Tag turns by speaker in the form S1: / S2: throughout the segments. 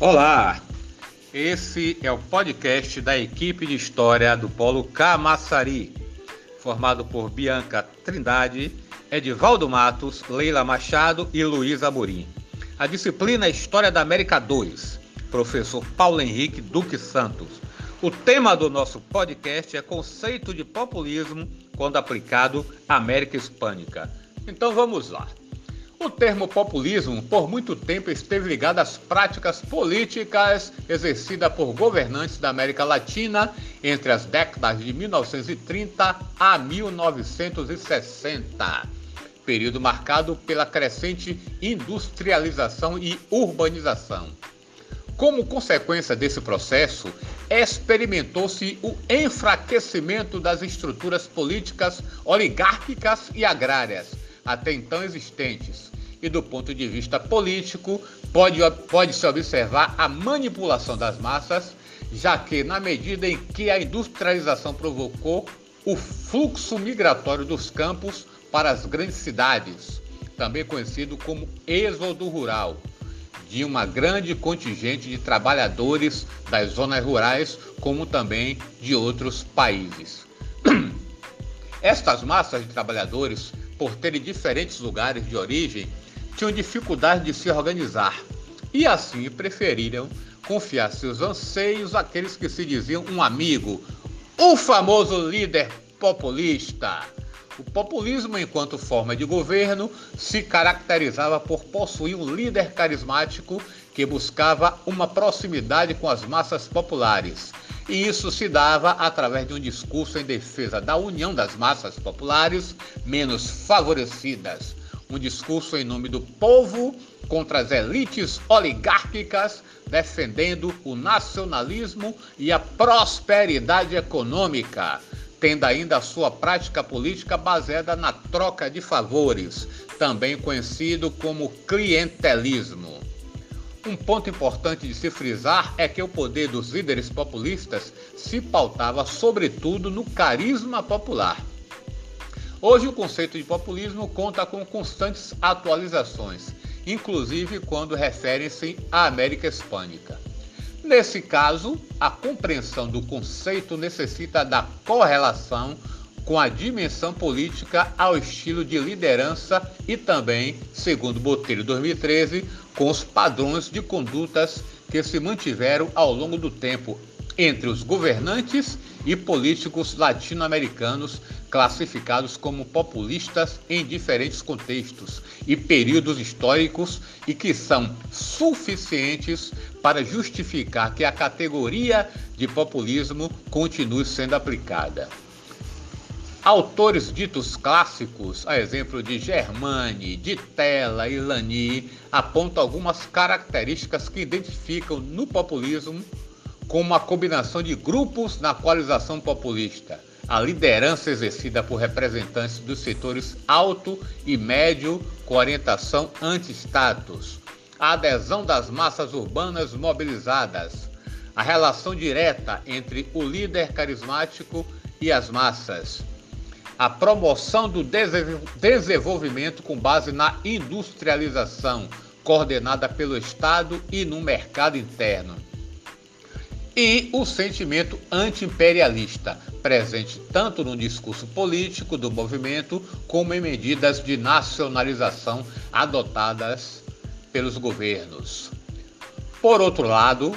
S1: Olá! Esse é o podcast da equipe de história do Polo Camaçari, formado por Bianca Trindade, Edivaldo Matos, Leila Machado e Luiz Amorim. A disciplina é História da América 2, professor Paulo Henrique Duque Santos. O tema do nosso podcast é conceito de populismo quando aplicado à América Hispânica. Então vamos lá. O termo populismo, por muito tempo, esteve ligado às práticas políticas exercidas por governantes da América Latina entre as décadas de 1930 a 1960, período marcado pela crescente industrialização e urbanização. Como consequência desse processo, experimentou-se o enfraquecimento das estruturas políticas oligárquicas e agrárias até então existentes e do ponto de vista político, pode, pode se observar a manipulação das massas, já que, na medida em que a industrialização provocou o fluxo migratório dos campos para as grandes cidades, também conhecido como êxodo rural, de uma grande contingente de trabalhadores das zonas rurais, como também de outros países. Estas massas de trabalhadores, por terem diferentes lugares de origem, tinham dificuldade de se organizar e assim preferiram confiar seus anseios àqueles que se diziam um amigo, o famoso líder populista. O populismo, enquanto forma de governo, se caracterizava por possuir um líder carismático que buscava uma proximidade com as massas populares. E isso se dava através de um discurso em defesa da união das massas populares menos favorecidas, um discurso em nome do povo contra as elites oligárquicas, defendendo o nacionalismo e a prosperidade econômica, tendo ainda a sua prática política baseada na troca de favores, também conhecido como clientelismo. Um ponto importante de se frisar é que o poder dos líderes populistas se pautava sobretudo no carisma popular Hoje, o conceito de populismo conta com constantes atualizações, inclusive quando referem-se à América Hispânica. Nesse caso, a compreensão do conceito necessita da correlação com a dimensão política ao estilo de liderança e também, segundo Botelho 2013, com os padrões de condutas que se mantiveram ao longo do tempo entre os governantes e políticos latino-americanos classificados como populistas em diferentes contextos e períodos históricos e que são suficientes para justificar que a categoria de populismo continue sendo aplicada. Autores ditos clássicos, a exemplo de Germani, de Tella e Lani, apontam algumas características que identificam no populismo como uma combinação de grupos na coalização populista, a liderança exercida por representantes dos setores alto e médio com orientação anti-status, a adesão das massas urbanas mobilizadas, a relação direta entre o líder carismático e as massas, a promoção do desenvolvimento com base na industrialização, coordenada pelo Estado e no mercado interno e o sentimento anti-imperialista, presente tanto no discurso político do movimento como em medidas de nacionalização adotadas pelos governos. Por outro lado,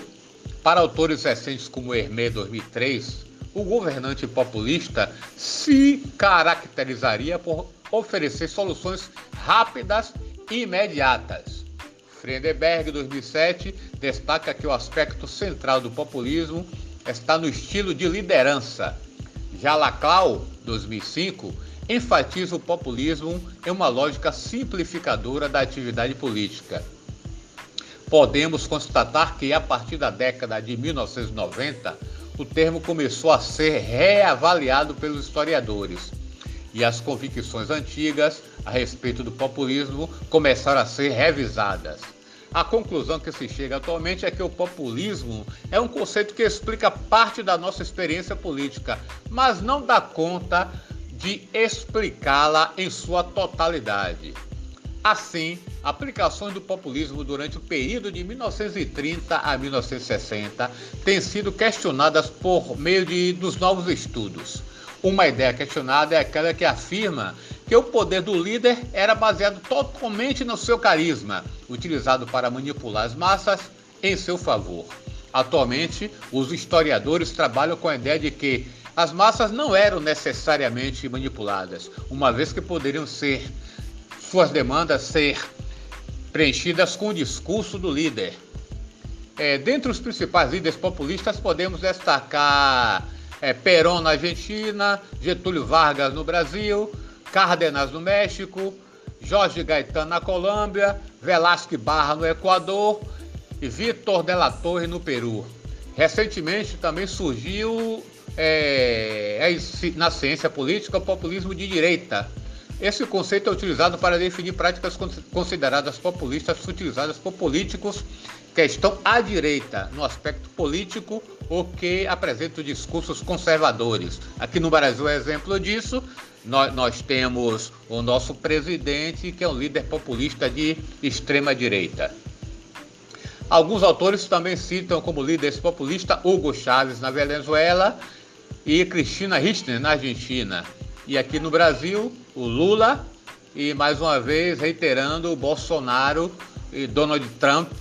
S1: para autores recentes como Hermé 2003, o governante populista se caracterizaria por oferecer soluções rápidas e imediatas Friedenberg, 2007, destaca que o aspecto central do populismo está no estilo de liderança. Já Laclau, 2005, enfatiza o populismo em uma lógica simplificadora da atividade política. Podemos constatar que, a partir da década de 1990, o termo começou a ser reavaliado pelos historiadores e as convicções antigas a respeito do populismo começaram a ser revisadas. A conclusão que se chega atualmente é que o populismo é um conceito que explica parte da nossa experiência política, mas não dá conta de explicá-la em sua totalidade. Assim, aplicações do populismo durante o período de 1930 a 1960 têm sido questionadas por meio de, dos novos estudos. Uma ideia questionada é aquela que afirma que o poder do líder era baseado totalmente no seu carisma, utilizado para manipular as massas em seu favor. Atualmente, os historiadores trabalham com a ideia de que as massas não eram necessariamente manipuladas, uma vez que poderiam ser suas demandas ser preenchidas com o discurso do líder. É, dentre os principais líderes populistas, podemos destacar é, Perón na Argentina, Getúlio Vargas no Brasil, Cárdenas no México, Jorge Gaetan na Colômbia, Velasque Barra no Equador e Vitor de la Torre no Peru. Recentemente também surgiu é, na ciência política o populismo de direita. Esse conceito é utilizado para definir práticas consideradas populistas utilizadas por políticos que estão à direita no aspecto político ou que apresentam discursos conservadores. Aqui no Brasil exemplo disso. Nós, nós temos o nosso presidente, que é um líder populista de extrema direita. Alguns autores também citam como líderes populistas Hugo Chávez na Venezuela e Cristina Kirchner na Argentina. E aqui no Brasil, o Lula e mais uma vez reiterando o Bolsonaro e Donald Trump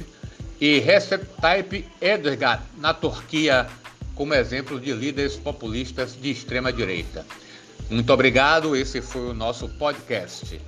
S1: e Recep Tayyip Erdogan na Turquia como exemplo de líderes populistas de extrema direita. Muito obrigado, esse foi o nosso podcast.